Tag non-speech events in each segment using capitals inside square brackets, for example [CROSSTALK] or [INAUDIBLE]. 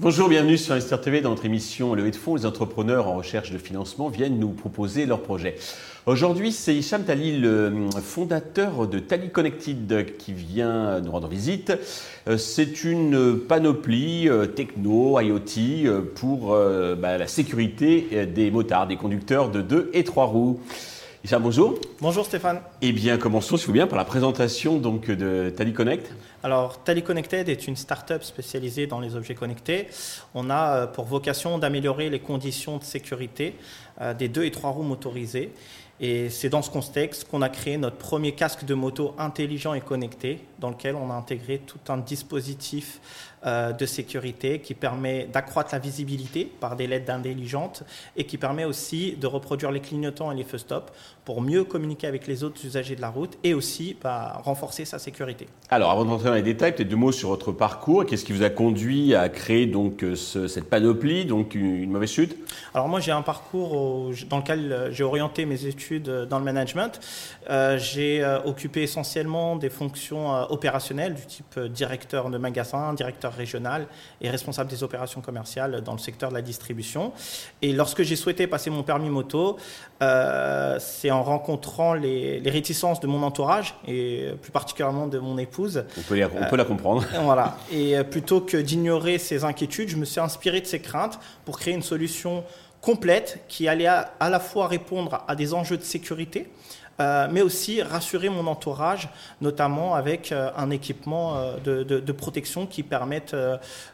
Bonjour, bienvenue sur Investir TV. Dans notre émission Levée de fonds, les entrepreneurs en recherche de financement viennent nous proposer leurs projets. Aujourd'hui, c'est Hicham Tali, le fondateur de Tali Connected, qui vient nous rendre visite. Euh, c'est une panoplie euh, techno, IoT euh, pour bah, la sécurité des motards, des conducteurs de 2 et 3 roues. Bonjour. Bonjour Stéphane. Eh bien, commençons, si vous voulez bien, par la présentation donc, de Tali Connect. Alors, Connected est une start-up spécialisée dans les objets connectés. On a euh, pour vocation d'améliorer les conditions de sécurité euh, des deux et trois roues motorisées. Et c'est dans ce contexte qu'on a créé notre premier casque de moto intelligent et connecté, dans lequel on a intégré tout un dispositif euh, de sécurité qui permet d'accroître la visibilité par des LED intelligentes et qui permet aussi de reproduire les clignotants et les feux stop pour mieux communiquer avec les autres usagers de la route et aussi bah, renforcer sa sécurité. Alors, avant de rentrer dans les détails, peut-être deux mots sur votre parcours. Qu'est-ce qui vous a conduit à créer donc euh, cette panoplie, donc une mauvaise chute? Alors moi, j'ai un parcours dans lequel euh, j'ai orienté mes études dans le management. j'ai occupé essentiellement des fonctions opérationnelles du type directeur de magasin, directeur régional et responsable des opérations commerciales dans le secteur de la distribution. Et lorsque j'ai souhaité passer mon permis moto, c'est en en rencontrant les, réticences de mon entourage et plus particulièrement de mon épouse. On peut, on peut la comprendre. Euh, [LAUGHS] voilà. Et euh, plutôt que d'ignorer ses inquiétudes, je me suis inspiré de ses craintes pour créer une solution complète qui allait à, la fois répondre à des enjeux de sécurité, euh, mais aussi rassurer mon entourage, notamment avec un équipement de, de, protection qui permette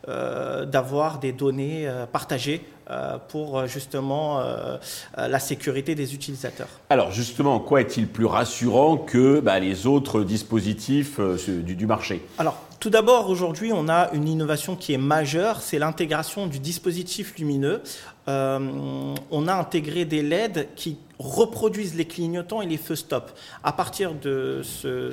d'avoir des données partagées euh, pour euh, justement euh, la sécurité des utilisateurs. Alors justement, quoi est-il plus rassurant que bah, les autres dispositifs du, du marché? Alors tout d'abord, aujourd'hui, on a une innovation qui est majeure, c'est l'intégration du dispositif lumineux. Euh, on a intégré des LED qui reproduisent les clignotants et les feux stop. À partir de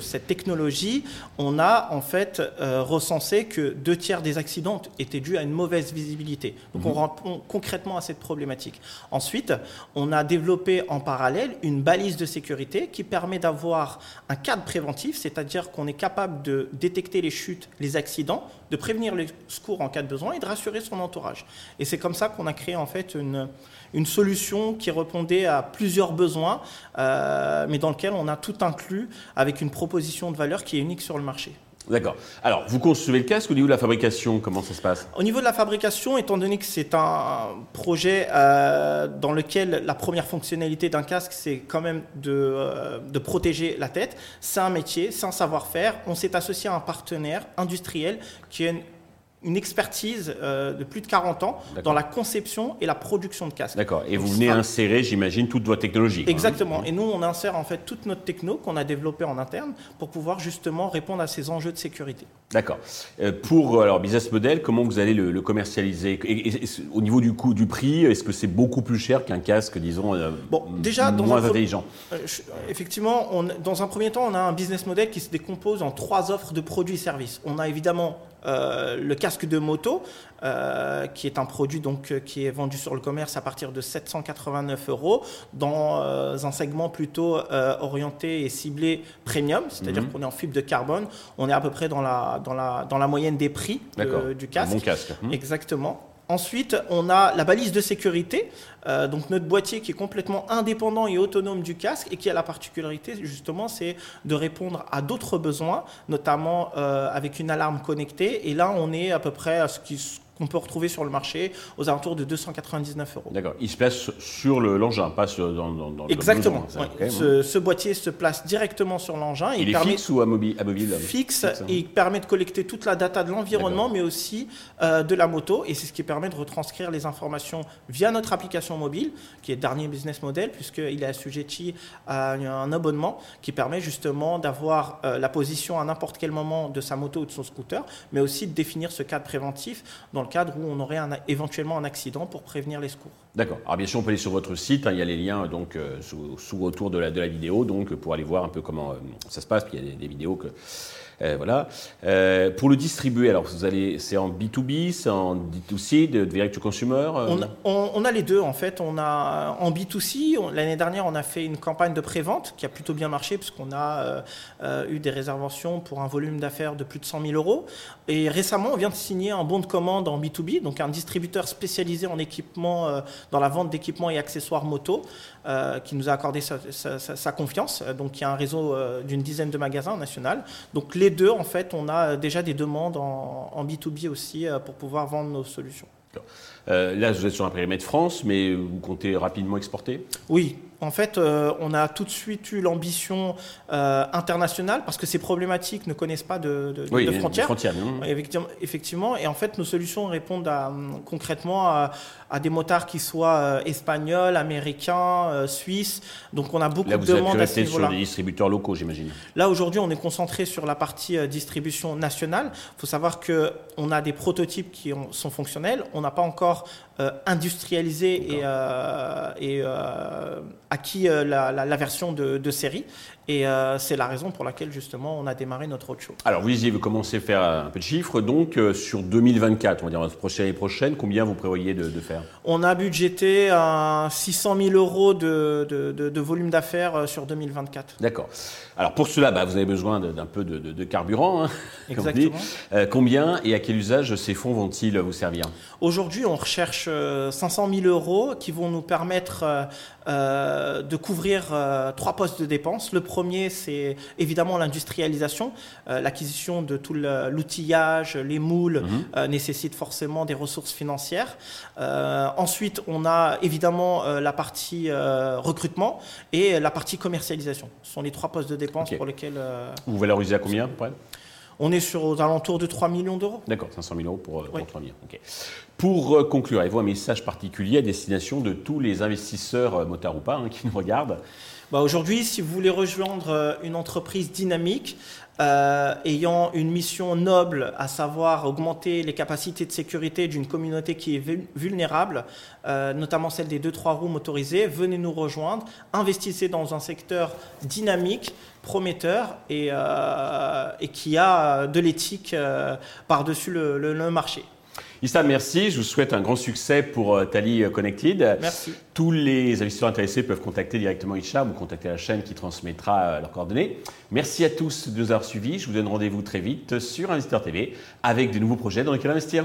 cette technologie, on a en fait euh, recensé que deux tiers des accidents étaient dus à une mauvaise visibilité. Donc on mhm. répond concrètement à cette problématique. Ensuite, on a développé en parallèle une balise de sécurité qui permet d'avoir un cadre préventif, c'est-à-dire qu'on est capable de détecter les chutes les accidents, de prévenir les secours en cas de besoin et de rassurer son entourage. Et c'est comme ça qu'on a créé en fait une, une solution qui répondait à plusieurs besoins, euh, mais dans lequel on a tout inclus avec une proposition de valeur qui est unique sur le marché. D'accord. Alors, vous concevez le casque au niveau de la fabrication, comment ça se passe? Au niveau de la fabrication, étant donné que c'est un projet euh, dans lequel la première fonctionnalité d'un casque, c'est quand même de, euh, de, protéger la tête, c'est un métier, c'est un savoir-faire. On s'est associé à un partenaire industriel qui est une expertise euh, de plus de 40 ans dans la conception et la production de casques. D'accord. Et vous venez insérer, j'imagine, toute votre technologie. Exactement. Et nous, on insère en fait toute notre techno qu'on a développée en interne pour pouvoir justement répondre à ces enjeux de sécurité. D'accord. Euh, pour euh, alors business model, comment vous allez le, commercialiser? Au niveau du coût, du prix, est-ce que c'est beaucoup plus cher qu'un casque, disons, bon, déjà, moins intelligent? Effectivement, on, dans un premier temps, on a un business model qui se décompose en trois offres de produits et services. On a évidemment euh, le casque de moto, euh, qui est un produit donc, euh, qui est vendu sur le commerce à partir de 789 euros, dans un segment plutôt orienté et ciblé premium, c'est-à-dire mhm. qu'on est en fibre de carbone. On est à peu près dans la, dans la, dans la moyenne des prix du casque. Un casque. Mhm. Exactement. Ensuite, on a la balise de sécurité, euh, donc notre boîtier qui est complètement indépendant et autonome du casque et qui a la particularité justement, c'est de répondre à d'autres besoins, notamment euh, avec une alarme connectée. Et là, on est à peu près à ce qui qu'on peut retrouver sur le marché aux alentours de 299 euros. D'accord. Il se place sur l'engin, pas sur, dans, dans, Exactement. le ce, ce, boîtier se place directement sur l'engin. Il, est fixe ou à mobile, Fixe, hein. et il permet de collecter toute la data de l'environnement, mais aussi euh, de la moto. Et c'est ce qui permet de retranscrire les informations via notre application mobile, qui est le dernier business model, puisqu'il est assujetti à un abonnement qui permet justement d'avoir euh, la position à n'importe quel moment de sa moto ou de son scooter, mais aussi de définir ce cadre préventif dans le cadre où on aurait éventuellement un accident pour prévenir les secours. D'accord. Alors bien sûr, on peut aller sur votre site, hein, il y a les liens donc euh, sous, autour de la, vidéo, donc pour aller voir un peu comment euh, ça se passe. Puis il y a des, vidéos que voilà. pour le distribuer, alors vous allez, c'est en B2B, c'est en D2C, de, direct to consumer on, a les deux en fait. On a en B2C, l'année dernière, on a fait une campagne de pré-vente qui a plutôt bien marché puisqu'on a eu des réservations pour un volume d'affaires de plus de 100 000 euros. Et récemment, on vient de signer un bon de commande en B2B, donc un distributeur spécialisé en équipement, euh, dans la vente d'équipements et accessoires moto, euh, qui nous a accordé sa, confiance. Donc il y a un réseau euh, d'une dizaine de magasins national. Donc les deux, en fait, on a déjà des demandes en, en B2B aussi pour pouvoir vendre nos solutions. Là, vous êtes sur un périmètre France, mais vous comptez rapidement exporter? Oui, en fait, euh, on a tout de suite eu l'ambition euh, internationale parce que ces problématiques ne connaissent pas de, frontières. effectivement, et en fait, nos solutions répondent concrètement à, des motards qui soient euh, espagnols, américains, suisses. Donc, on a beaucoup de demandes à ce niveau-là. sur des distributeurs locaux, j'imagine. Là, aujourd'hui, on est concentré sur la partie distribution nationale. Il faut savoir que on a des prototypes qui sont fonctionnels. On n'a pas encore corps industrialisé et, et acquis euh, la, la, version de, de série. Et euh, c'est la raison pour laquelle justement on a démarré notre roadshow. Alors vous disiez, vous commencez à faire un peu de chiffres. Donc euh, sur 2024, on va dire la prochaine prochaine, combien vous prévoyez de, faire? On a budgété à 600 000 euros de, de volume d'affaires sur 2024. D'accord. Alors pour cela, bah, vous avez besoin d'un peu de, carburant. Hein, Exactement. combien et à quel usage ces fonds vont-ils vous servir? Aujourd'hui, on recherche 500 000 euros qui vont nous permettre euh, de couvrir euh, trois postes de dépenses. Le premier, c'est évidemment l'industrialisation. Euh, l'acquisition de tout l'outillage, les moules mhm. nécessite forcément des ressources financières. ensuite, on a évidemment la partie recrutement et la partie commercialisation. Ce sont les trois postes de dépenses pour lesquels... Vous valorisez à combien on est sur aux alentours de 3 millions d'euros. D'accord, 500 000 euros pour, 3 millions. Pour euh, conclure, avez-vous un message particulier à destination de tous les investisseurs, euh, motards ou pas, hein, qui nous regardent? Bah Aujourd'hui, si vous voulez rejoindre euh, une entreprise dynamique, ayant une mission noble, à savoir augmenter les capacités de sécurité d'une communauté qui est vulnérable, notamment celle des 2-3 roues motorisées, venez nous rejoindre, investissez dans un secteur dynamique, prometteur et, et qui a de l'éthique par-dessus le marché. Issa, merci. Je vous souhaite un grand succès pour euh, Tali Connected. Merci. Tous les investisseurs intéressés peuvent contacter directement Hicham ou contacter la chaîne qui transmettra euh, leurs coordonnées. Merci à tous de nous avoir suivis. Je vous donne rendez-vous très vite sur Investisseur TV avec de nouveaux projets dans lesquels investir.